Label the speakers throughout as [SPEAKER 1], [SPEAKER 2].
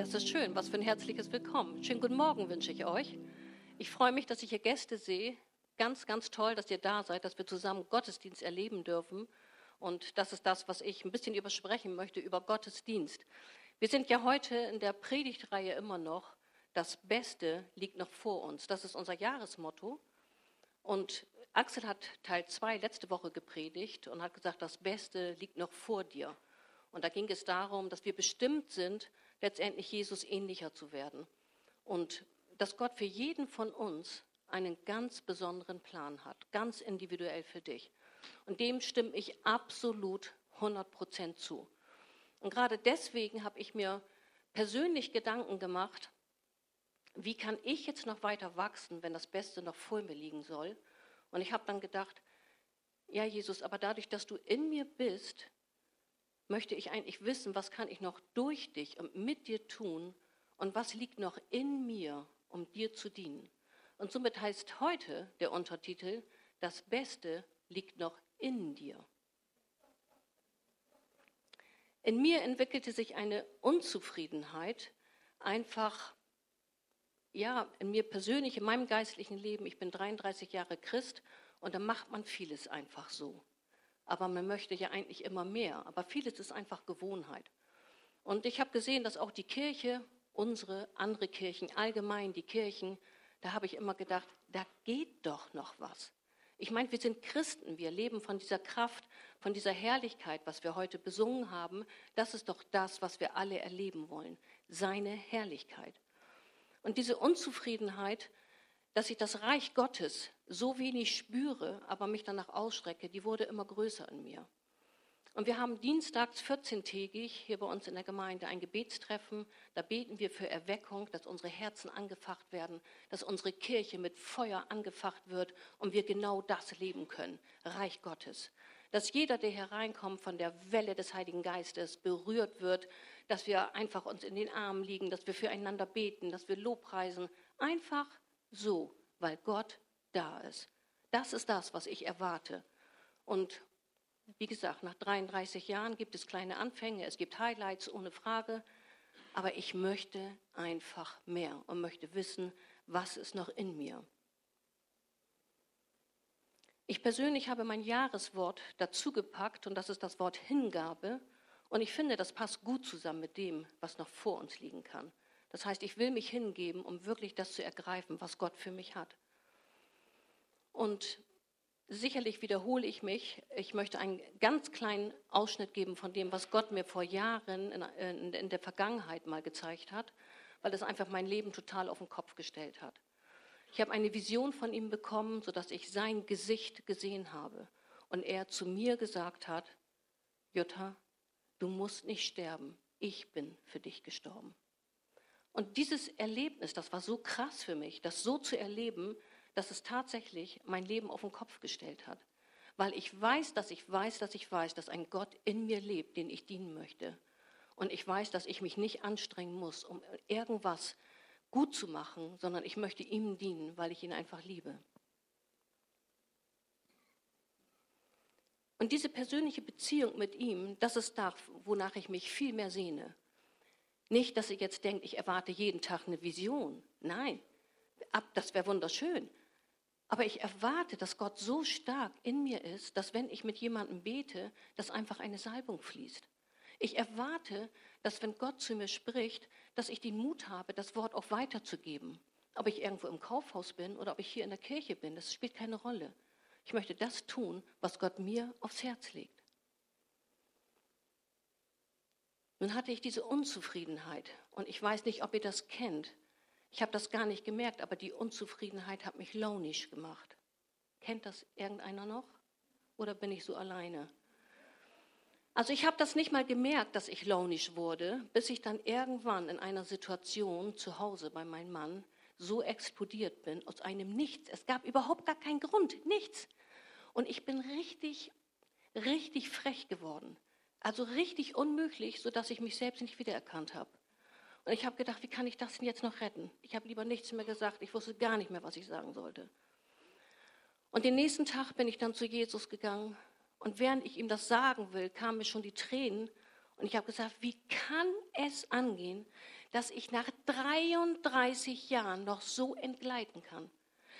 [SPEAKER 1] Das ist schön. Was für ein herzliches Willkommen. Schönen guten Morgen wünsche ich euch. Ich freue mich, dass ich hier Gäste sehe. Ganz, ganz toll, dass ihr da seid, dass wir zusammen Gottesdienst erleben dürfen. Und das ist das, was ich ein bisschen übersprechen möchte über Gottesdienst. Wir sind ja heute in der Predigtreihe immer noch. Das Beste liegt noch vor uns. Das ist unser Jahresmotto. Und Axel hat Teil 2 letzte Woche gepredigt und hat gesagt, das Beste liegt noch vor dir. Und da ging es darum, dass wir bestimmt sind, letztendlich Jesus ähnlicher zu werden. Und dass Gott für jeden von uns einen ganz besonderen Plan hat, ganz individuell für dich. Und dem stimme ich absolut 100 Prozent zu. Und gerade deswegen habe ich mir persönlich Gedanken gemacht, wie kann ich jetzt noch weiter wachsen, wenn das Beste noch vor mir liegen soll? Und ich habe dann gedacht, ja Jesus, aber dadurch, dass du in mir bist, möchte ich eigentlich wissen, was kann ich noch durch dich und mit dir tun und was liegt noch in mir, um dir zu dienen. Und somit heißt heute der Untertitel, das Beste liegt noch in dir. In mir entwickelte sich eine Unzufriedenheit, einfach, ja, in mir persönlich, in meinem geistlichen Leben. Ich bin 33 Jahre Christ und da macht man vieles einfach so aber man möchte ja eigentlich immer mehr. Aber vieles ist einfach Gewohnheit. Und ich habe gesehen, dass auch die Kirche, unsere, andere Kirchen, allgemein die Kirchen, da habe ich immer gedacht, da geht doch noch was. Ich meine, wir sind Christen, wir leben von dieser Kraft, von dieser Herrlichkeit, was wir heute besungen haben. Das ist doch das, was wir alle erleben wollen, seine Herrlichkeit. Und diese Unzufriedenheit, dass ich das Reich Gottes so wenig spüre, aber mich danach ausstrecke, die wurde immer größer in mir. Und wir haben dienstags 14-tägig hier bei uns in der Gemeinde ein Gebetstreffen. Da beten wir für Erweckung, dass unsere Herzen angefacht werden, dass unsere Kirche mit Feuer angefacht wird und wir genau das leben können, Reich Gottes. Dass jeder, der hereinkommt, von der Welle des Heiligen Geistes berührt wird, dass wir einfach uns in den Armen liegen, dass wir füreinander beten, dass wir Lobpreisen. Einfach so, weil Gott da ist. Das ist das, was ich erwarte. Und wie gesagt, nach 33 Jahren gibt es kleine Anfänge, es gibt Highlights ohne Frage, aber ich möchte einfach mehr und möchte wissen, was ist noch in mir. Ich persönlich habe mein Jahreswort dazu gepackt und das ist das Wort Hingabe. Und ich finde, das passt gut zusammen mit dem, was noch vor uns liegen kann. Das heißt, ich will mich hingeben, um wirklich das zu ergreifen, was Gott für mich hat. Und sicherlich wiederhole ich mich. Ich möchte einen ganz kleinen Ausschnitt geben von dem, was Gott mir vor Jahren in, in, der Vergangenheit mal gezeigt hat, weil es einfach mein Leben total auf den Kopf gestellt hat. Ich habe eine Vision von ihm bekommen, sodass ich sein Gesicht gesehen habe. Und er zu mir gesagt hat, Jutta, du musst nicht sterben, ich bin für dich gestorben. Und dieses Erlebnis, das war so krass für mich, das so zu erleben, dass es tatsächlich mein Leben auf den Kopf gestellt hat. Weil ich weiß, dass ich weiß, dass ich weiß, dass ein Gott in mir lebt, den ich dienen möchte. Und ich weiß, dass ich mich nicht anstrengen muss, um irgendwas gut zu machen, sondern ich möchte ihm dienen, weil ich ihn einfach liebe. Und diese persönliche Beziehung mit ihm, das ist das, wonach ich mich viel mehr sehne. Nicht, dass ihr jetzt denkt, ich erwarte jeden Tag eine Vision. Nein, das wäre wunderschön. Aber ich erwarte, dass Gott so stark in mir ist, dass wenn ich mit jemandem bete, dass einfach eine Salbung fließt. Ich erwarte, dass wenn Gott zu mir spricht, dass ich den Mut habe, das Wort auch weiterzugeben. Ob ich irgendwo im Kaufhaus bin oder ob ich hier in der Kirche bin, das spielt keine Rolle. Ich möchte das tun, was Gott mir aufs Herz legt. Nun hatte ich diese Unzufriedenheit und ich weiß nicht, ob ihr das kennt. Ich habe das gar nicht gemerkt, aber die Unzufriedenheit hat mich launisch gemacht. Kennt das irgendeiner noch? Oder bin ich so alleine? Also ich habe das nicht mal gemerkt, dass ich launisch wurde, bis ich dann irgendwann in einer Situation zu Hause bei meinem Mann so explodiert bin aus einem Nichts. Es gab überhaupt gar keinen Grund, nichts. Und ich bin richtig, richtig frech geworden. Also richtig unmöglich, sodass ich mich selbst nicht wiedererkannt habe. Und ich habe gedacht, wie kann ich das denn jetzt noch retten? Ich habe lieber nichts mehr gesagt. Ich wusste gar nicht mehr, was ich sagen sollte. Und den nächsten Tag bin ich dann zu Jesus gegangen. Und während ich ihm das sagen will, kamen mir schon die Tränen. Und ich habe gesagt, wie kann es angehen, dass ich nach 33 Jahren noch so entgleiten kann?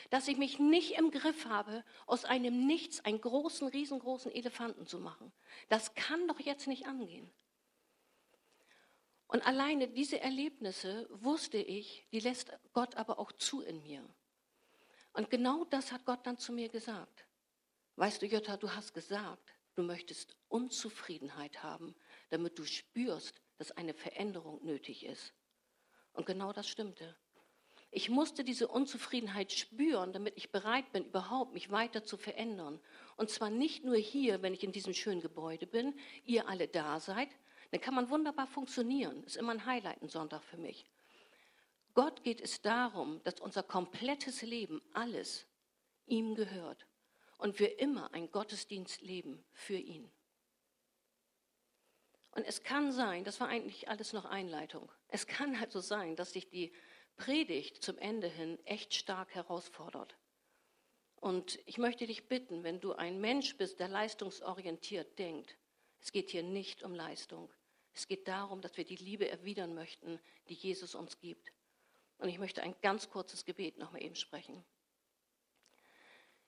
[SPEAKER 1] Dass ich mich nicht im Griff habe, aus einem Nichts einen großen, riesengroßen Elefanten zu machen. Das kann doch jetzt nicht angehen. Und alleine diese Erlebnisse wusste ich, die lässt Gott aber auch zu in mir. Und genau das hat Gott dann zu mir gesagt. Weißt du, Jutta, du hast gesagt, du möchtest Unzufriedenheit haben, damit du spürst, dass eine Veränderung nötig ist. Und genau das stimmte. Ich musste diese Unzufriedenheit spüren, damit ich bereit bin, überhaupt mich weiter zu verändern. Und zwar nicht nur hier, wenn ich in diesem schönen Gebäude bin, ihr alle da seid, dann kann man wunderbar funktionieren. Ist immer ein Highlight, ein Sonntag für mich. Gott geht es darum, dass unser komplettes Leben, alles, ihm gehört und wir immer ein Gottesdienst leben für ihn. Und es kann sein, das war eigentlich alles noch Einleitung, es kann also sein, dass dich die Predigt zum Ende hin echt stark herausfordert. Und ich möchte dich bitten, wenn du ein Mensch bist, der leistungsorientiert denkt, es geht hier nicht um Leistung. Es geht darum, dass wir die Liebe erwidern möchten, die Jesus uns gibt. Und ich möchte ein ganz kurzes Gebet nochmal eben sprechen.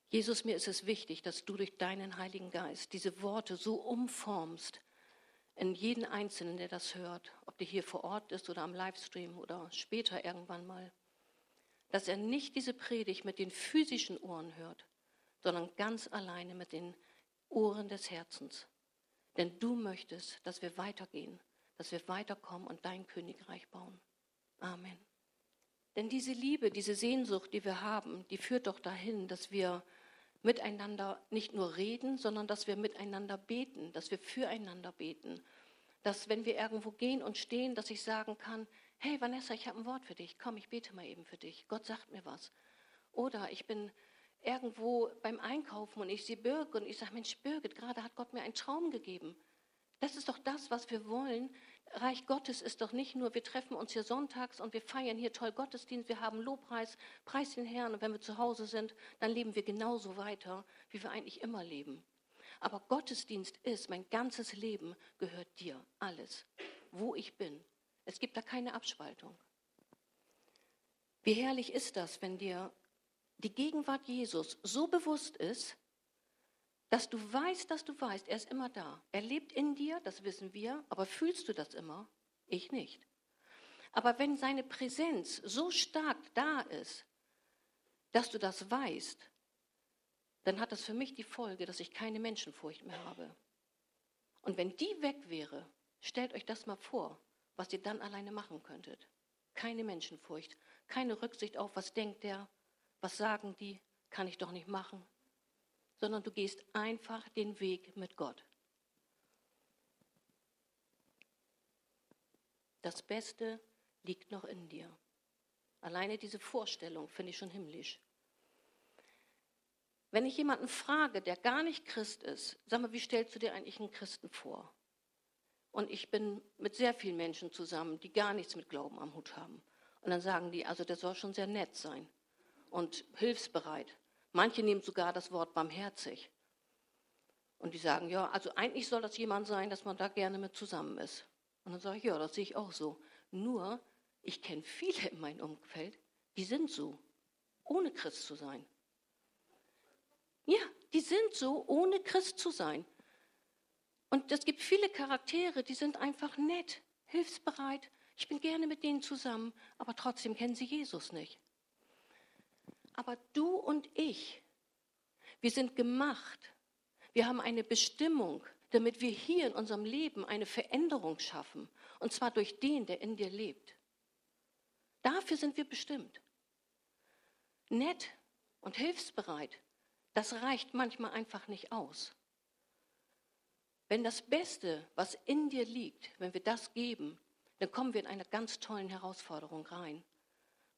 [SPEAKER 1] Jesus, mir ist es wichtig, dass du durch deinen Heiligen Geist diese Worte so umformst in jeden Einzelnen, der das hört, ob der hier vor Ort ist oder am Livestream oder später irgendwann mal, dass er nicht diese Predigt mit den physischen Ohren hört, sondern ganz alleine mit den Ohren des Herzens. Denn du möchtest, dass wir weitergehen, dass wir weiterkommen und dein Königreich bauen. Amen. Denn diese Liebe, diese Sehnsucht, die wir haben, die führt doch dahin, dass wir miteinander nicht nur reden, sondern dass wir miteinander beten, dass wir füreinander beten. Dass wenn wir irgendwo gehen und stehen, dass ich sagen kann, hey Vanessa, ich habe ein Wort für dich, komm, ich bete mal eben für dich, Gott sagt mir was. Oder ich bin irgendwo beim Einkaufen und ich sehe Birgit und ich sage, Mensch, Birgit, gerade hat Gott mir einen Traum gegeben. Das ist doch das, was wir wollen, Reich Gottes ist doch nicht nur, wir treffen uns hier sonntags und wir feiern hier toll Gottesdienst, wir haben Lobpreis, preis den Herrn und wenn wir zu Hause sind, dann leben wir genauso weiter, wie wir eigentlich immer leben. Aber Gottesdienst ist, mein ganzes Leben gehört dir, alles, wo ich bin. Es gibt da keine Abspaltung. Wie herrlich ist das, wenn dir die Gegenwart Jesus so bewusst ist, dass du weißt, dass du weißt, er ist immer da. Er lebt in dir, das wissen wir, aber fühlst du das immer? Ich nicht. Aber wenn seine Präsenz so stark da ist, dass du das weißt, dann hat das für mich die Folge, dass ich keine Menschenfurcht mehr habe. Und wenn die weg wäre, stellt euch das mal vor, was ihr dann alleine machen könntet. Keine Menschenfurcht, keine Rücksicht auf, was denkt der, was sagen die, kann ich doch nicht machen sondern du gehst einfach den Weg mit Gott. Das Beste liegt noch in dir. Alleine diese Vorstellung finde ich schon himmlisch. Wenn ich jemanden frage, der gar nicht Christ ist, sag mal, wie stellst du dir eigentlich einen Christen vor? Und ich bin mit sehr vielen Menschen zusammen, die gar nichts mit Glauben am Hut haben. Und dann sagen die, also der soll schon sehr nett sein und hilfsbereit. Manche nehmen sogar das Wort barmherzig. Und die sagen, ja, also eigentlich soll das jemand sein, dass man da gerne mit zusammen ist. Und dann sage ich, ja, das sehe ich auch so. Nur, ich kenne viele in meinem Umfeld, die sind so, ohne Christ zu sein. Ja, die sind so, ohne Christ zu sein. Und es gibt viele Charaktere, die sind einfach nett, hilfsbereit. Ich bin gerne mit denen zusammen, aber trotzdem kennen sie Jesus nicht. Aber du und ich, wir sind gemacht. Wir haben eine Bestimmung, damit wir hier in unserem Leben eine Veränderung schaffen. Und zwar durch den, der in dir lebt. Dafür sind wir bestimmt. Nett und hilfsbereit, das reicht manchmal einfach nicht aus. Wenn das Beste, was in dir liegt, wenn wir das geben, dann kommen wir in eine ganz tollen Herausforderung rein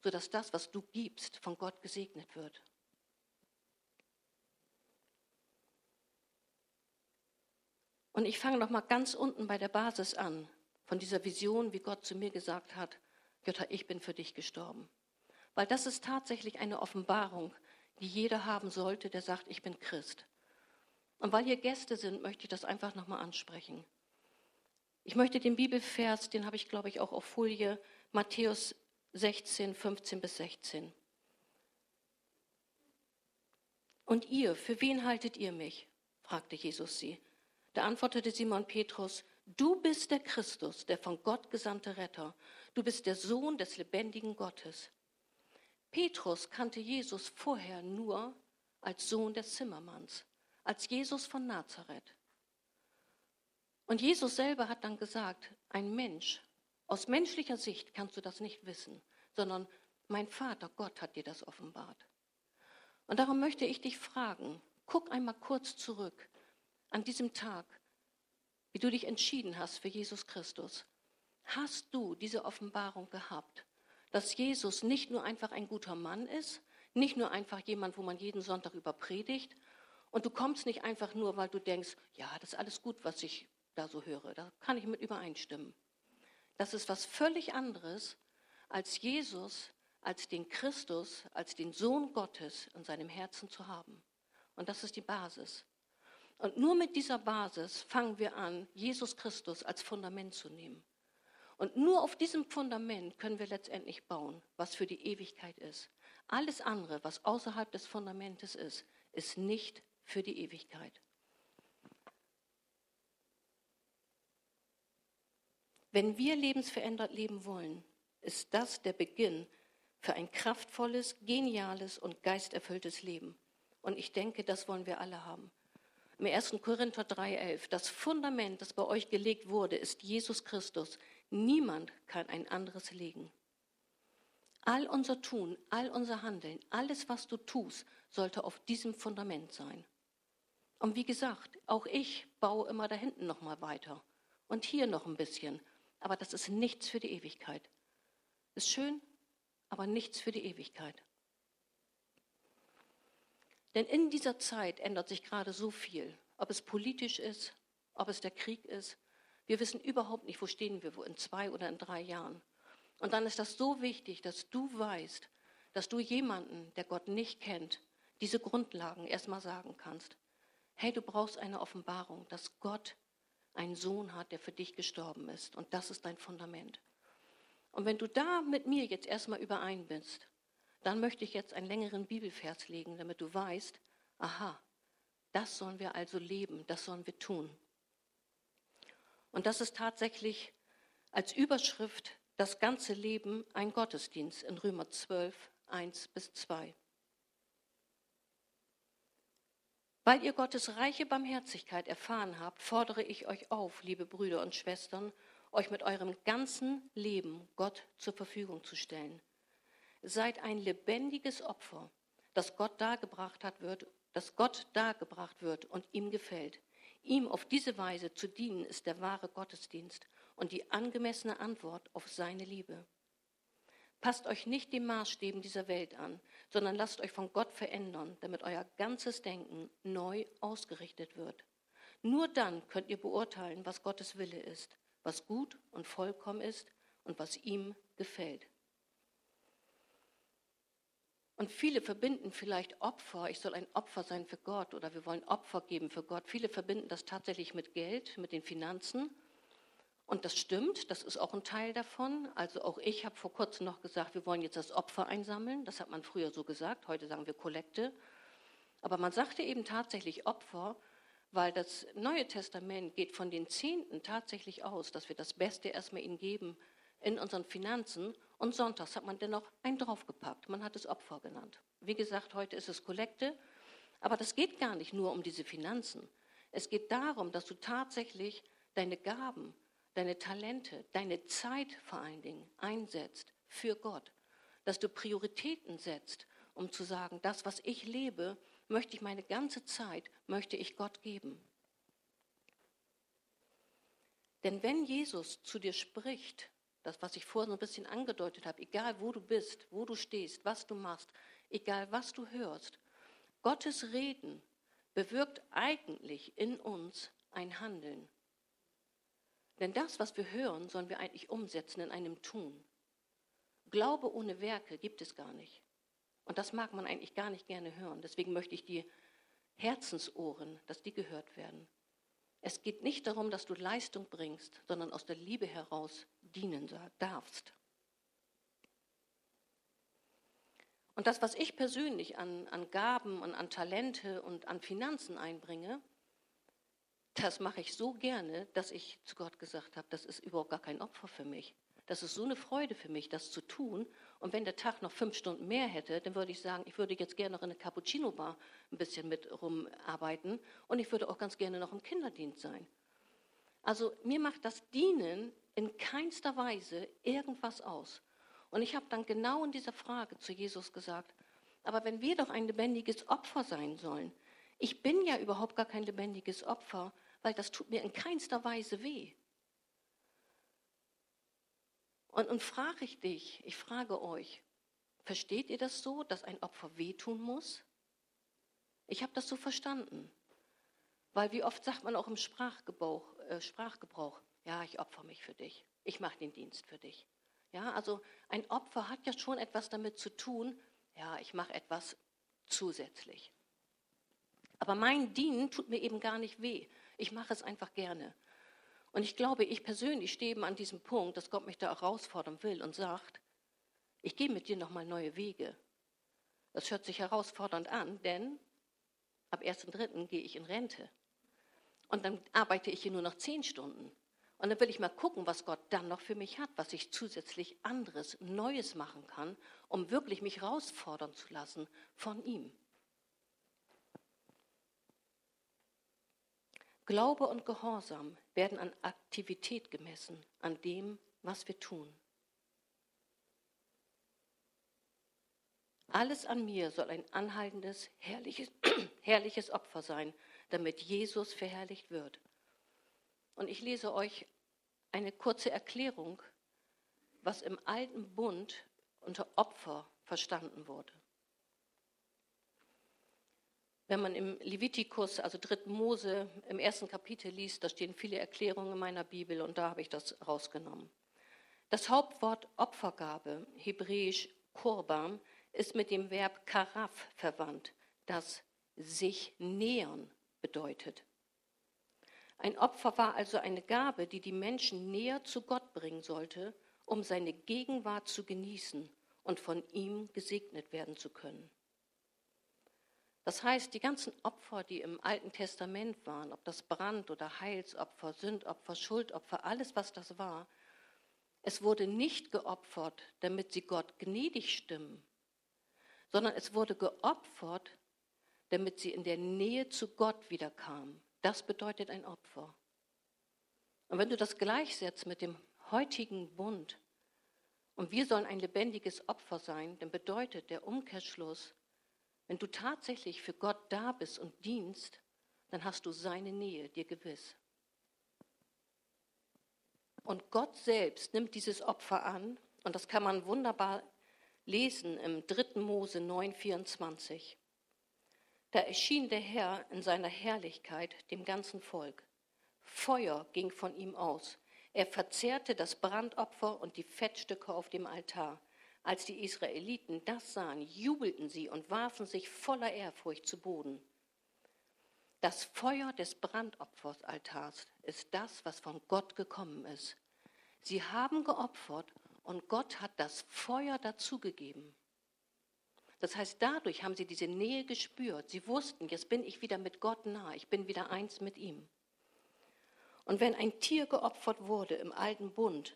[SPEAKER 1] sodass das, was du gibst, von Gott gesegnet wird. Und ich fange noch mal ganz unten bei der Basis an, von dieser Vision, wie Gott zu mir gesagt hat, Jutta, ich bin für dich gestorben. Weil das ist tatsächlich eine Offenbarung, die jeder haben sollte, der sagt, ich bin Christ. Und weil hier Gäste sind, möchte ich das einfach noch mal ansprechen. Ich möchte den Bibelvers, den habe ich glaube ich auch auf Folie, Matthäus 16, 15 bis 16. Und ihr, für wen haltet ihr mich? fragte Jesus sie. Da antwortete Simon Petrus, du bist der Christus, der von Gott gesandte Retter. Du bist der Sohn des lebendigen Gottes. Petrus kannte Jesus vorher nur als Sohn des Zimmermanns, als Jesus von Nazareth. Und Jesus selber hat dann gesagt, ein Mensch, aus menschlicher Sicht kannst du das nicht wissen, sondern mein Vater Gott hat dir das offenbart. Und darum möchte ich dich fragen, guck einmal kurz zurück an diesem Tag, wie du dich entschieden hast für Jesus Christus. Hast du diese Offenbarung gehabt, dass Jesus nicht nur einfach ein guter Mann ist, nicht nur einfach jemand, wo man jeden Sonntag über predigt, und du kommst nicht einfach nur, weil du denkst, ja, das ist alles gut, was ich da so höre. Da kann ich mit übereinstimmen. Das ist was völlig anderes, als Jesus, als den Christus, als den Sohn Gottes in seinem Herzen zu haben. Und das ist die Basis. Und nur mit dieser Basis fangen wir an, Jesus Christus als Fundament zu nehmen. Und nur auf diesem Fundament können wir letztendlich bauen, was für die Ewigkeit ist. Alles andere, was außerhalb des Fundamentes ist, ist nicht für die Ewigkeit. Wenn wir lebensverändert leben wollen, ist das der Beginn für ein kraftvolles, geniales und geisterfülltes Leben. Und ich denke, das wollen wir alle haben. Im 1. Korinther 3,11, das Fundament, das bei euch gelegt wurde, ist Jesus Christus. Niemand kann ein anderes legen. All unser Tun, all unser Handeln, alles, was du tust, sollte auf diesem Fundament sein. Und wie gesagt, auch ich baue immer da hinten noch mal weiter und hier noch ein bisschen aber das ist nichts für die Ewigkeit. Ist schön, aber nichts für die Ewigkeit. Denn in dieser Zeit ändert sich gerade so viel, ob es politisch ist, ob es der Krieg ist. Wir wissen überhaupt nicht, wo stehen wir, in zwei oder in drei Jahren. Und dann ist das so wichtig, dass du weißt, dass du jemanden, der Gott nicht kennt, diese Grundlagen erstmal sagen kannst. Hey, du brauchst eine Offenbarung, dass Gott einen Sohn hat, der für dich gestorben ist. Und das ist dein Fundament. Und wenn du da mit mir jetzt erstmal überein bist, dann möchte ich jetzt einen längeren Bibelvers legen, damit du weißt, aha, das sollen wir also leben, das sollen wir tun. Und das ist tatsächlich als Überschrift das ganze Leben ein Gottesdienst in Römer 12, 1 bis 2. Weil ihr Gottes reiche Barmherzigkeit erfahren habt, fordere ich euch auf, liebe Brüder und Schwestern, euch mit eurem ganzen Leben Gott zur Verfügung zu stellen. Seid ein lebendiges Opfer, das Gott dargebracht hat wird, das Gott dargebracht wird und ihm gefällt. Ihm auf diese Weise zu dienen ist der wahre Gottesdienst und die angemessene Antwort auf seine Liebe. Passt euch nicht den Maßstäben dieser Welt an, sondern lasst euch von Gott verändern, damit euer ganzes Denken neu ausgerichtet wird. Nur dann könnt ihr beurteilen, was Gottes Wille ist, was gut und vollkommen ist und was ihm gefällt. Und viele verbinden vielleicht Opfer, ich soll ein Opfer sein für Gott oder wir wollen Opfer geben für Gott. Viele verbinden das tatsächlich mit Geld, mit den Finanzen. Und das stimmt, das ist auch ein Teil davon. Also auch ich habe vor kurzem noch gesagt, wir wollen jetzt das Opfer einsammeln. Das hat man früher so gesagt, heute sagen wir Kollekte. Aber man sagte eben tatsächlich Opfer, weil das Neue Testament geht von den Zehnten tatsächlich aus, dass wir das Beste erstmal ihnen geben in unseren Finanzen. Und sonntags hat man dennoch einen draufgepackt. Man hat es Opfer genannt. Wie gesagt, heute ist es Kollekte. Aber das geht gar nicht nur um diese Finanzen. Es geht darum, dass du tatsächlich deine Gaben, deine Talente, deine Zeit vor allen Dingen einsetzt für Gott. Dass du Prioritäten setzt, um zu sagen, das, was ich lebe, möchte ich meine ganze Zeit, möchte ich Gott geben. Denn wenn Jesus zu dir spricht, das, was ich vorhin so ein bisschen angedeutet habe, egal wo du bist, wo du stehst, was du machst, egal was du hörst, Gottes Reden bewirkt eigentlich in uns ein Handeln. Denn das, was wir hören, sollen wir eigentlich umsetzen in einem Tun. Glaube ohne Werke gibt es gar nicht. Und das mag man eigentlich gar nicht gerne hören. Deswegen möchte ich die Herzensohren, dass die gehört werden. Es geht nicht darum, dass du Leistung bringst, sondern aus der Liebe heraus dienen darfst. Und das, was ich persönlich an, an Gaben und an Talente und an Finanzen einbringe, das mache ich so gerne, dass ich zu Gott gesagt habe, das ist überhaupt gar kein Opfer für mich. Das ist so eine Freude für mich, das zu tun. Und wenn der Tag noch fünf Stunden mehr hätte, dann würde ich sagen, ich würde jetzt gerne noch in der Cappuccino-Bar ein bisschen mit rumarbeiten und ich würde auch ganz gerne noch im Kinderdienst sein. Also mir macht das Dienen in keinster Weise irgendwas aus. Und ich habe dann genau in dieser Frage zu Jesus gesagt, aber wenn wir doch ein lebendiges Opfer sein sollen, ich bin ja überhaupt gar kein lebendiges Opfer, weil das tut mir in keinster Weise weh. Und, und frage ich dich, ich frage euch, versteht ihr das so, dass ein Opfer wehtun muss? Ich habe das so verstanden. Weil wie oft sagt man auch im Sprachgebrauch, äh, Sprachgebrauch, ja, ich opfer mich für dich, ich mache den Dienst für dich. Ja, also ein Opfer hat ja schon etwas damit zu tun, ja, ich mache etwas zusätzlich. Aber mein Dienen tut mir eben gar nicht weh. Ich mache es einfach gerne. Und ich glaube, ich persönlich stehe eben an diesem Punkt, dass Gott mich da herausfordern will und sagt, ich gehe mit dir nochmal neue Wege. Das hört sich herausfordernd an, denn ab 1.3. gehe ich in Rente. Und dann arbeite ich hier nur noch zehn Stunden. Und dann will ich mal gucken, was Gott dann noch für mich hat, was ich zusätzlich anderes, Neues machen kann, um wirklich mich herausfordern zu lassen von ihm. Glaube und Gehorsam werden an Aktivität gemessen, an dem, was wir tun. Alles an mir soll ein anhaltendes, herrliches, herrliches Opfer sein, damit Jesus verherrlicht wird. Und ich lese euch eine kurze Erklärung, was im alten Bund unter Opfer verstanden wurde. Wenn man im Levitikus, also 3. Mose, im ersten Kapitel liest, da stehen viele Erklärungen in meiner Bibel und da habe ich das rausgenommen. Das Hauptwort Opfergabe, hebräisch Kurban, ist mit dem Verb karaf verwandt, das sich nähern bedeutet. Ein Opfer war also eine Gabe, die die Menschen näher zu Gott bringen sollte, um seine Gegenwart zu genießen und von ihm gesegnet werden zu können. Das heißt, die ganzen Opfer, die im Alten Testament waren, ob das Brand- oder Heilsopfer, Sündopfer, Schuldopfer, alles, was das war, es wurde nicht geopfert, damit sie Gott gnädig stimmen, sondern es wurde geopfert, damit sie in der Nähe zu Gott wiederkamen. Das bedeutet ein Opfer. Und wenn du das gleichsetzt mit dem heutigen Bund, und wir sollen ein lebendiges Opfer sein, dann bedeutet der Umkehrschluss, wenn du tatsächlich für Gott da bist und dienst, dann hast du seine Nähe dir gewiss. Und Gott selbst nimmt dieses Opfer an, und das kann man wunderbar lesen im 3. Mose 9,24. Da erschien der Herr in seiner Herrlichkeit dem ganzen Volk. Feuer ging von ihm aus. Er verzehrte das Brandopfer und die Fettstücke auf dem Altar. Als die Israeliten das sahen, jubelten sie und warfen sich voller Ehrfurcht zu Boden. Das Feuer des Brandopferaltars ist das, was von Gott gekommen ist. Sie haben geopfert und Gott hat das Feuer dazugegeben. Das heißt, dadurch haben sie diese Nähe gespürt. Sie wussten, jetzt bin ich wieder mit Gott nah, ich bin wieder eins mit ihm. Und wenn ein Tier geopfert wurde im alten Bund,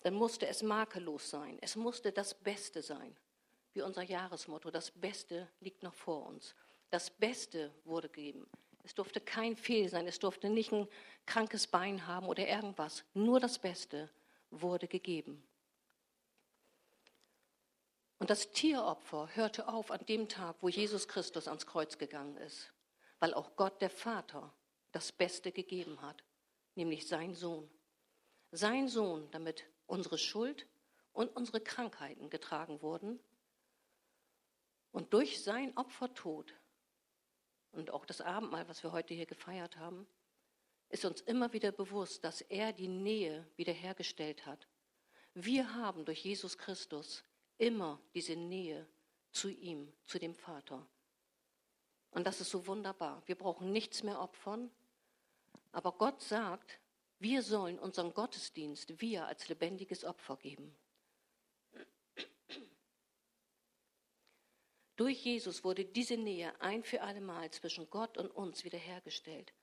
[SPEAKER 1] dann musste es makellos sein. Es musste das Beste sein. Wie unser Jahresmotto, das Beste liegt noch vor uns. Das Beste wurde gegeben. Es durfte kein Fehl sein, es durfte nicht ein krankes Bein haben oder irgendwas. Nur das Beste wurde gegeben. Und das Tieropfer hörte auf an dem Tag, wo Jesus Christus ans Kreuz gegangen ist, weil auch Gott der Vater das Beste gegeben hat, nämlich sein Sohn. Sein Sohn, damit unsere Schuld und unsere Krankheiten getragen wurden. Und durch sein Opfertod und auch das Abendmahl, was wir heute hier gefeiert haben, ist uns immer wieder bewusst, dass er die Nähe wiederhergestellt hat. Wir haben durch Jesus Christus immer diese Nähe zu ihm, zu dem Vater. Und das ist so wunderbar. Wir brauchen nichts mehr opfern, Aber Gott sagt, wir sollen unseren Gottesdienst, wir als lebendiges Opfer geben. Durch Jesus wurde diese Nähe ein für allemal zwischen Gott und uns wiederhergestellt.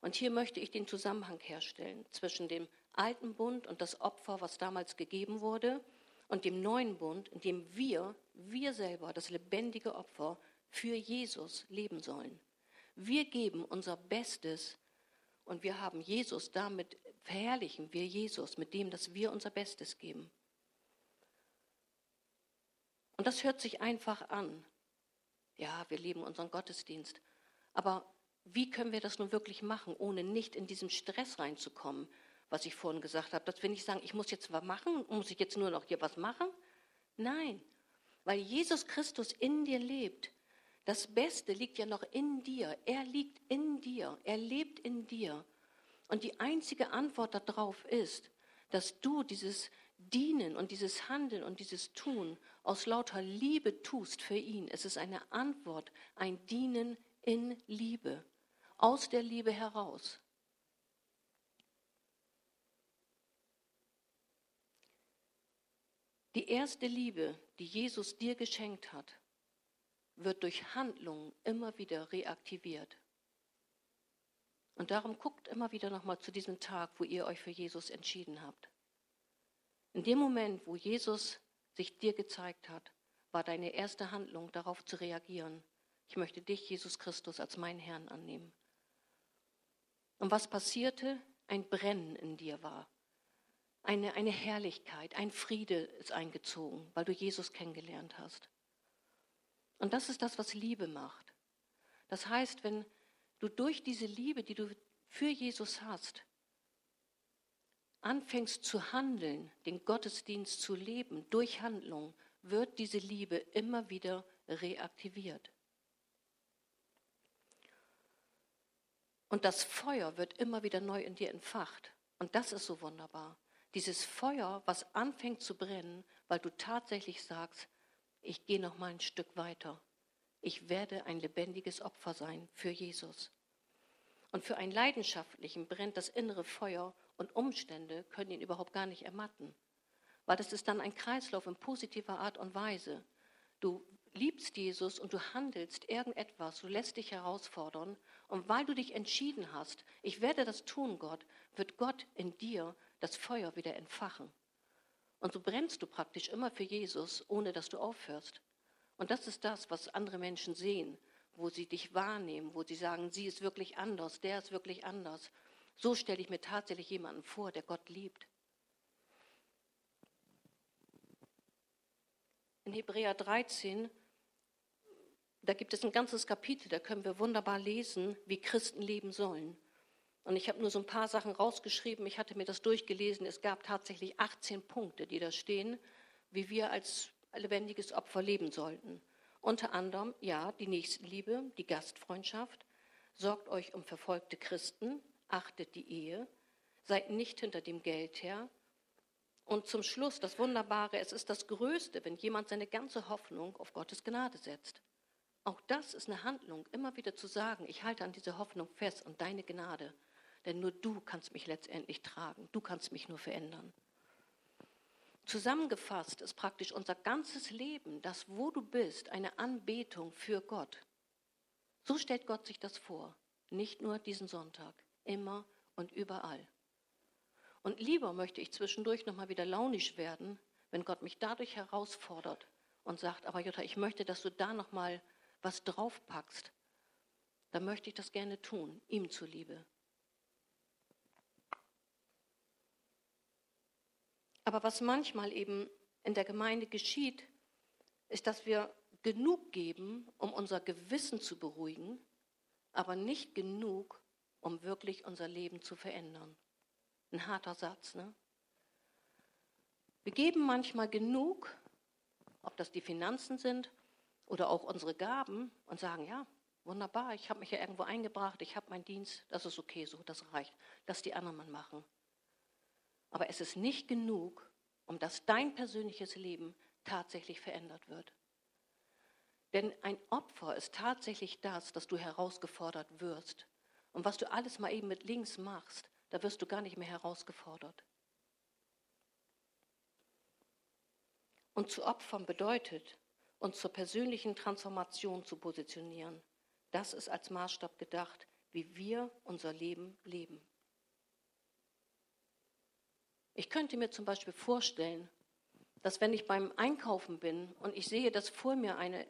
[SPEAKER 1] Und hier möchte ich den Zusammenhang herstellen zwischen dem alten Bund und das Opfer, was damals gegeben wurde, und dem neuen Bund, in dem wir, wir selber, das lebendige Opfer für Jesus leben sollen. Wir geben unser Bestes und wir haben Jesus, damit verherrlichen wir Jesus mit dem, dass wir unser Bestes geben. Und das hört sich einfach an. Ja, wir leben unseren Gottesdienst. Aber wie können wir das nun wirklich machen, ohne nicht in diesen Stress reinzukommen, was ich vorhin gesagt habe? Dass wir nicht sagen, ich muss jetzt was machen, muss ich jetzt nur noch hier was machen? Nein, weil Jesus Christus in dir lebt. Das Beste liegt ja noch in dir. Er liegt in dir. Er lebt in dir. Und die einzige Antwort darauf ist, dass du dieses Dienen und dieses Handeln und dieses Tun aus lauter Liebe tust für ihn. Es ist eine Antwort, ein Dienen in Liebe, aus der Liebe heraus. Die erste Liebe, die Jesus dir geschenkt hat, wird durch Handlungen immer wieder reaktiviert. Und darum guckt immer wieder nochmal zu diesem Tag, wo ihr euch für Jesus entschieden habt. In dem Moment, wo Jesus sich dir gezeigt hat, war deine erste Handlung darauf zu reagieren. Ich möchte dich, Jesus Christus, als meinen Herrn annehmen. Und was passierte? Ein Brennen in dir war. Eine, eine Herrlichkeit, ein Friede ist eingezogen, weil du Jesus kennengelernt hast. Und das ist das, was Liebe macht. Das heißt, wenn du durch diese Liebe, die du für Jesus hast, anfängst zu handeln, den Gottesdienst zu leben, durch Handlung, wird diese Liebe immer wieder reaktiviert. Und das Feuer wird immer wieder neu in dir entfacht. Und das ist so wunderbar. Dieses Feuer, was anfängt zu brennen, weil du tatsächlich sagst, ich gehe noch mal ein Stück weiter. Ich werde ein lebendiges Opfer sein für Jesus. Und für einen Leidenschaftlichen brennt das innere Feuer und Umstände können ihn überhaupt gar nicht ermatten. Weil das ist dann ein Kreislauf in positiver Art und Weise. Du liebst Jesus und du handelst irgendetwas, du lässt dich herausfordern. Und weil du dich entschieden hast, ich werde das tun, Gott, wird Gott in dir das Feuer wieder entfachen. Und so brennst du praktisch immer für Jesus, ohne dass du aufhörst. Und das ist das, was andere Menschen sehen, wo sie dich wahrnehmen, wo sie sagen, sie ist wirklich anders, der ist wirklich anders. So stelle ich mir tatsächlich jemanden vor, der Gott liebt. In Hebräer 13, da gibt es ein ganzes Kapitel, da können wir wunderbar lesen, wie Christen leben sollen. Und ich habe nur so ein paar Sachen rausgeschrieben. Ich hatte mir das durchgelesen. Es gab tatsächlich 18 Punkte, die da stehen, wie wir als lebendiges Opfer leben sollten. Unter anderem, ja, die Nächstenliebe, die Gastfreundschaft, sorgt euch um verfolgte Christen, achtet die Ehe, seid nicht hinter dem Geld her. Und zum Schluss, das Wunderbare, es ist das Größte, wenn jemand seine ganze Hoffnung auf Gottes Gnade setzt. Auch das ist eine Handlung, immer wieder zu sagen, ich halte an dieser Hoffnung fest und deine Gnade. Denn nur du kannst mich letztendlich tragen, du kannst mich nur verändern. Zusammengefasst ist praktisch unser ganzes Leben, das wo du bist, eine Anbetung für Gott. So stellt Gott sich das vor, nicht nur diesen Sonntag immer und überall. Und lieber möchte ich zwischendurch nochmal wieder launisch werden, wenn Gott mich dadurch herausfordert und sagt, aber Jutta, ich möchte, dass du da nochmal was draufpackst. Dann möchte ich das gerne tun, ihm zuliebe. Aber was manchmal eben in der Gemeinde geschieht, ist, dass wir genug geben, um unser Gewissen zu beruhigen, aber nicht genug, um wirklich unser Leben zu verändern. Ein harter Satz, ne? Wir geben manchmal genug, ob das die Finanzen sind oder auch unsere Gaben, und sagen, ja, wunderbar, ich habe mich ja irgendwo eingebracht, ich habe meinen Dienst, das ist okay so, das reicht. Lass die anderen mal machen. Aber es ist nicht genug, um dass dein persönliches Leben tatsächlich verändert wird. Denn ein Opfer ist tatsächlich das, dass du herausgefordert wirst Und was du alles mal eben mit links machst, da wirst du gar nicht mehr herausgefordert. Und zu opfern bedeutet, uns zur persönlichen Transformation zu positionieren. Das ist als Maßstab gedacht, wie wir unser Leben leben. Ich könnte mir zum Beispiel vorstellen, dass wenn ich beim Einkaufen bin und ich sehe, dass vor mir eine,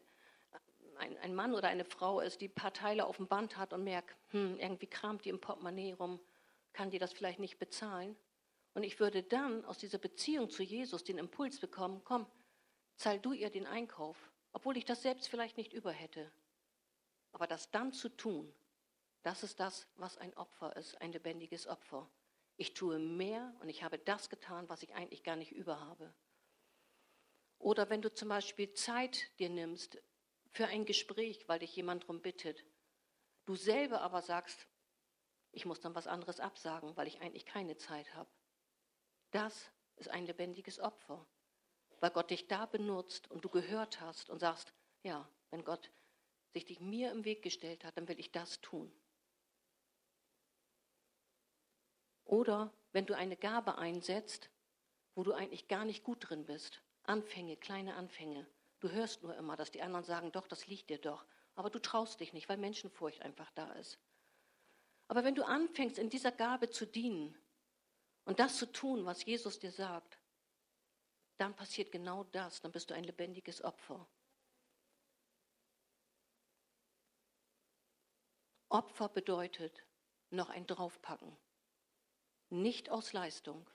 [SPEAKER 1] ein, ein Mann oder eine Frau ist, die ein paar Teile auf dem Band hat und merkt, hm, irgendwie kramt die im Portemonnaie rum, kann die das vielleicht nicht bezahlen? Und ich würde dann aus dieser Beziehung zu Jesus den Impuls bekommen, komm, zahl du ihr den Einkauf, obwohl ich das selbst vielleicht nicht über hätte. Aber das dann zu tun, das ist das, was ein Opfer ist, ein lebendiges Opfer. Ich tue mehr und ich habe das getan, was ich eigentlich gar nicht über habe. Oder wenn du zum Beispiel Zeit dir nimmst für ein Gespräch, weil dich jemand darum bittet, du selber aber sagst, ich muss dann was anderes absagen, weil ich eigentlich keine Zeit habe. Das ist ein lebendiges Opfer, weil Gott dich da benutzt und du gehört hast und sagst, ja, wenn Gott sich dich mir im Weg gestellt hat, dann will ich das tun. Oder wenn du eine Gabe einsetzt, wo du eigentlich gar nicht gut drin bist. Anfänge, kleine Anfänge. Du hörst nur immer, dass die anderen sagen, doch, das liegt dir doch. Aber du traust dich nicht, weil Menschenfurcht einfach da ist. Aber wenn du anfängst, in dieser Gabe zu dienen und das zu tun, was Jesus dir sagt, dann passiert genau das, dann bist du ein lebendiges Opfer. Opfer bedeutet noch ein Draufpacken. Nicht aus Leistung,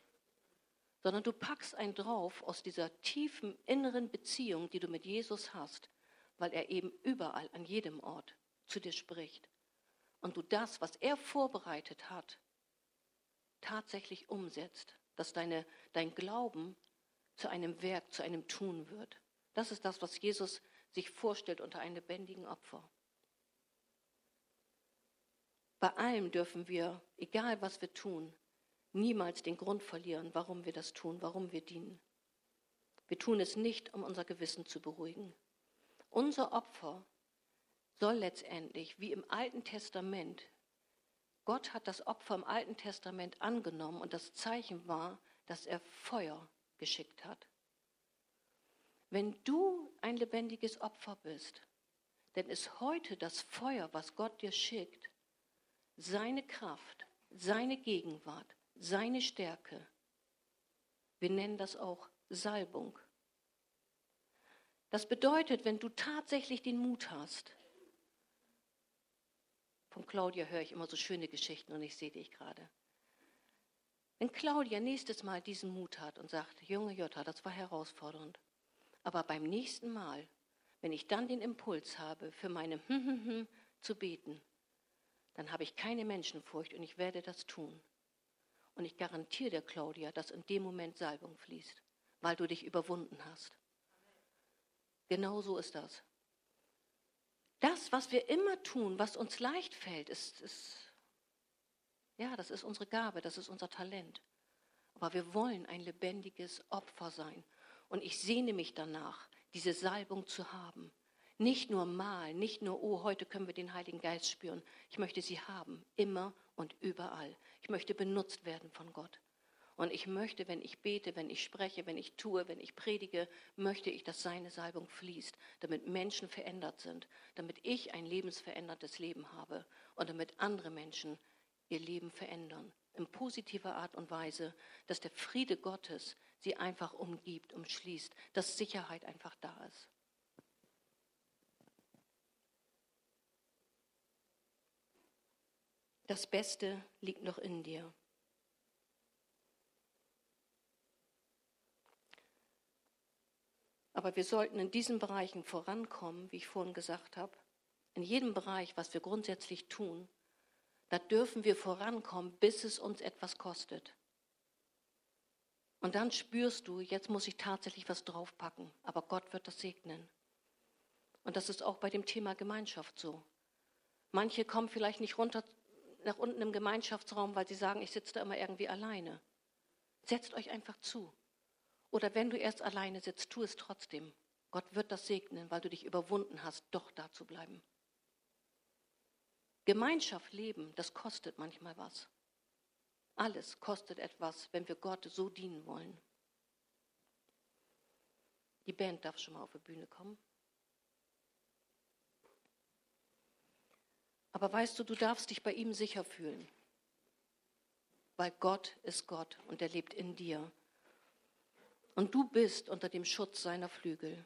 [SPEAKER 1] sondern du packst einen drauf aus dieser tiefen inneren Beziehung, die du mit Jesus hast, weil er eben überall, an jedem Ort zu dir spricht. Und du das, was er vorbereitet hat, tatsächlich umsetzt, dass deine, dein Glauben zu einem Werk, zu einem Tun wird. Das ist das, was Jesus sich vorstellt unter einem lebendigen Opfer. Bei allem dürfen wir, egal was wir tun, niemals den Grund verlieren, warum wir das tun, warum wir dienen. Wir tun es nicht, um unser Gewissen zu beruhigen. Unser Opfer soll letztendlich, wie im Alten Testament, Gott hat das Opfer im Alten Testament angenommen und das Zeichen war, dass er Feuer geschickt hat. Wenn du ein lebendiges Opfer bist, dann ist heute das Feuer, was Gott dir schickt, seine Kraft, seine Gegenwart, seine Stärke. Wir nennen das auch Salbung. Das bedeutet, wenn du tatsächlich den Mut hast, von Claudia höre ich immer so schöne Geschichten und ich sehe dich gerade. Wenn Claudia nächstes Mal diesen Mut hat und sagt, junge Jutta, das war herausfordernd, aber beim nächsten Mal, wenn ich dann den Impuls habe, für meine hm, hm, hm zu beten, dann habe ich keine Menschenfurcht und ich werde das tun. Und ich garantiere dir, Claudia, dass in dem Moment Salbung fließt, weil du dich überwunden hast. Genau so ist das. Das, was wir immer tun, was uns leicht fällt, ist, ist, ja, das ist unsere Gabe, das ist unser Talent. Aber wir wollen ein lebendiges Opfer sein. Und ich sehne mich danach, diese Salbung zu haben. Nicht nur mal, nicht nur, oh, heute können wir den Heiligen Geist spüren. Ich möchte sie haben, immer und überall. Ich möchte benutzt werden von Gott. Und ich möchte, wenn ich bete, wenn ich spreche, wenn ich tue, wenn ich predige, möchte ich, dass seine Salbung fließt, damit Menschen verändert sind, damit ich ein lebensveränderndes Leben habe und damit andere Menschen ihr Leben verändern. In positiver Art und Weise, dass der Friede Gottes sie einfach umgibt, umschließt, dass Sicherheit einfach da ist. Das Beste liegt noch in dir. Aber wir sollten in diesen Bereichen vorankommen, wie ich vorhin gesagt habe. In jedem Bereich, was wir grundsätzlich tun, da dürfen wir vorankommen, bis es uns etwas kostet. Und dann spürst du, jetzt muss ich tatsächlich was draufpacken, aber Gott wird das segnen. Und das ist auch bei dem Thema Gemeinschaft so. Manche kommen vielleicht nicht runter nach unten im Gemeinschaftsraum, weil sie sagen, ich sitze da immer irgendwie alleine. Setzt euch einfach zu. Oder wenn du erst alleine sitzt, tu es trotzdem. Gott wird das segnen, weil du dich überwunden hast, doch da zu bleiben. Gemeinschaft leben, das kostet manchmal was. Alles kostet etwas, wenn wir Gott so dienen wollen. Die Band darf schon mal auf die Bühne kommen. Aber weißt du, du darfst dich bei ihm sicher fühlen, weil Gott ist Gott und er lebt in dir. Und du bist unter dem Schutz seiner Flügel.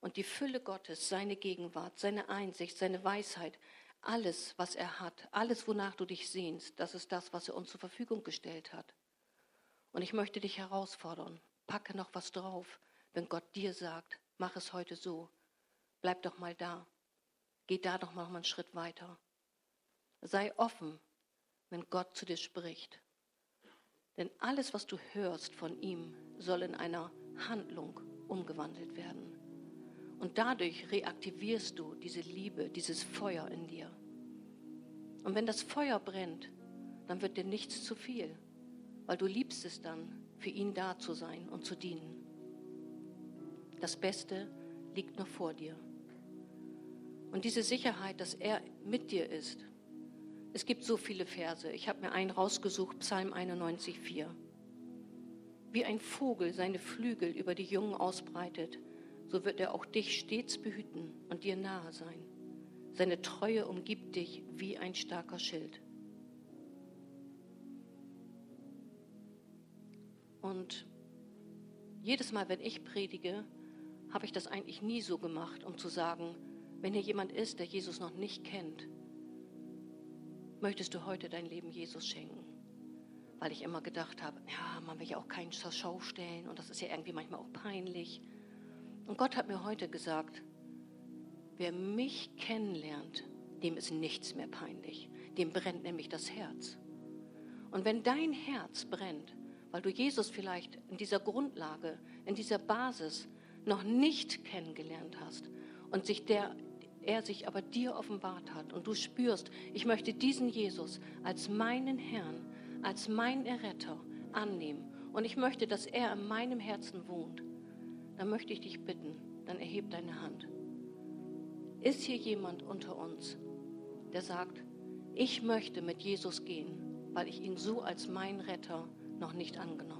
[SPEAKER 1] Und die Fülle Gottes, seine Gegenwart, seine Einsicht, seine Weisheit, alles, was er hat, alles, wonach du dich sehnst, das ist das, was er uns zur Verfügung gestellt hat. Und ich möchte dich herausfordern, packe noch was drauf, wenn Gott dir sagt, mach es heute so, bleib doch mal da, geh da doch mal einen Schritt weiter. Sei offen, wenn Gott zu dir spricht. Denn alles, was du hörst von ihm, soll in einer Handlung umgewandelt werden. Und dadurch reaktivierst du diese Liebe, dieses Feuer in dir. Und wenn das Feuer brennt, dann wird dir nichts zu viel, weil du liebst es dann, für ihn da zu sein und zu dienen. Das Beste liegt noch vor dir. Und diese Sicherheit, dass er mit dir ist. Es gibt so viele Verse. Ich habe mir einen rausgesucht, Psalm 91, 4. Wie ein Vogel seine Flügel über die Jungen ausbreitet, so wird er auch dich stets behüten und dir nahe sein. Seine Treue umgibt dich wie ein starker Schild. Und jedes Mal, wenn ich predige, habe ich das eigentlich nie so gemacht, um zu sagen, wenn hier jemand ist, der Jesus noch nicht kennt, möchtest du heute dein Leben Jesus schenken? Weil ich immer gedacht habe, ja, man will ja auch keinen zur Schau stellen und das ist ja irgendwie manchmal auch peinlich. Und Gott hat mir heute gesagt, wer mich kennenlernt, dem ist nichts mehr peinlich. Dem brennt nämlich das Herz. Und wenn dein Herz brennt, weil du Jesus vielleicht in dieser Grundlage, in dieser Basis noch nicht kennengelernt hast und sich der, er sich aber dir offenbart hat. Und du spürst, ich möchte diesen Jesus als meinen Herrn, als meinen Erretter annehmen. Und ich möchte, dass er in meinem Herzen wohnt, dann möchte ich dich bitten, dann erheb deine Hand. Ist hier jemand unter uns, der sagt, ich möchte mit Jesus gehen, weil ich ihn so als mein Retter noch nicht angenommen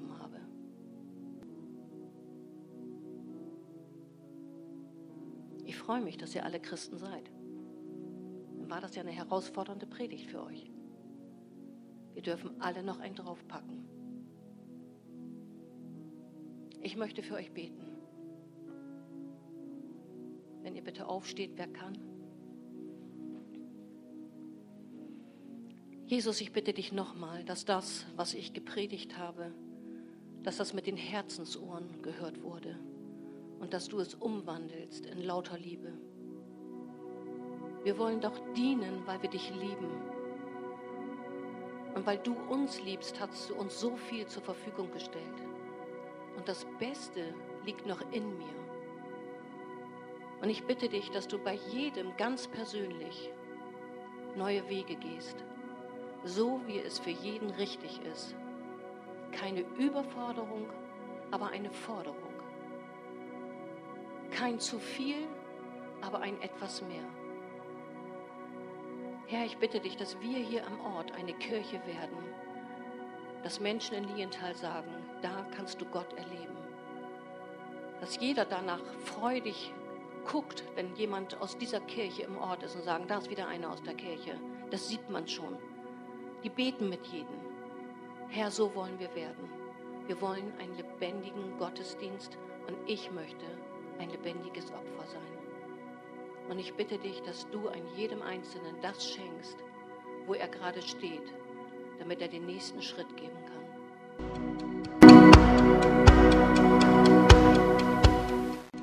[SPEAKER 1] freue mich, dass ihr alle Christen seid. Dann war das ja eine herausfordernde Predigt für euch. Wir dürfen alle noch einen draufpacken. Ich möchte für euch beten. Wenn ihr bitte aufsteht, wer kann. Jesus, ich bitte dich nochmal, dass das, was ich gepredigt habe, dass das mit den Herzensohren gehört wurde und dass du es umwandelst in lauter Liebe. Wir wollen doch dienen, weil wir dich lieben. Und weil du uns liebst, hast du uns so viel zur Verfügung gestellt. Und das Beste liegt noch in mir. Und ich bitte dich, dass du bei jedem ganz persönlich neue Wege gehst, so wie es für jeden richtig ist. Keine Überforderung, aber eine Forderung. Kein zu viel, aber ein etwas mehr. Herr, ich bitte dich, dass wir hier am Ort eine Kirche werden, dass Menschen in Lienthal sagen, da kannst du Gott erleben. Dass jeder danach freudig guckt, wenn jemand aus dieser Kirche im Ort ist und sagen, da ist wieder einer aus der Kirche. Das sieht man schon. Die beten mit jedem. Herr, so wollen wir werden. Wir wollen einen lebendigen Gottesdienst und ich möchte ein lebendiges Opfer sein. Und ich bitte dich, dass du an jedem Einzelnen das schenkst, wo er gerade steht, damit er den nächsten Schritt geben kann.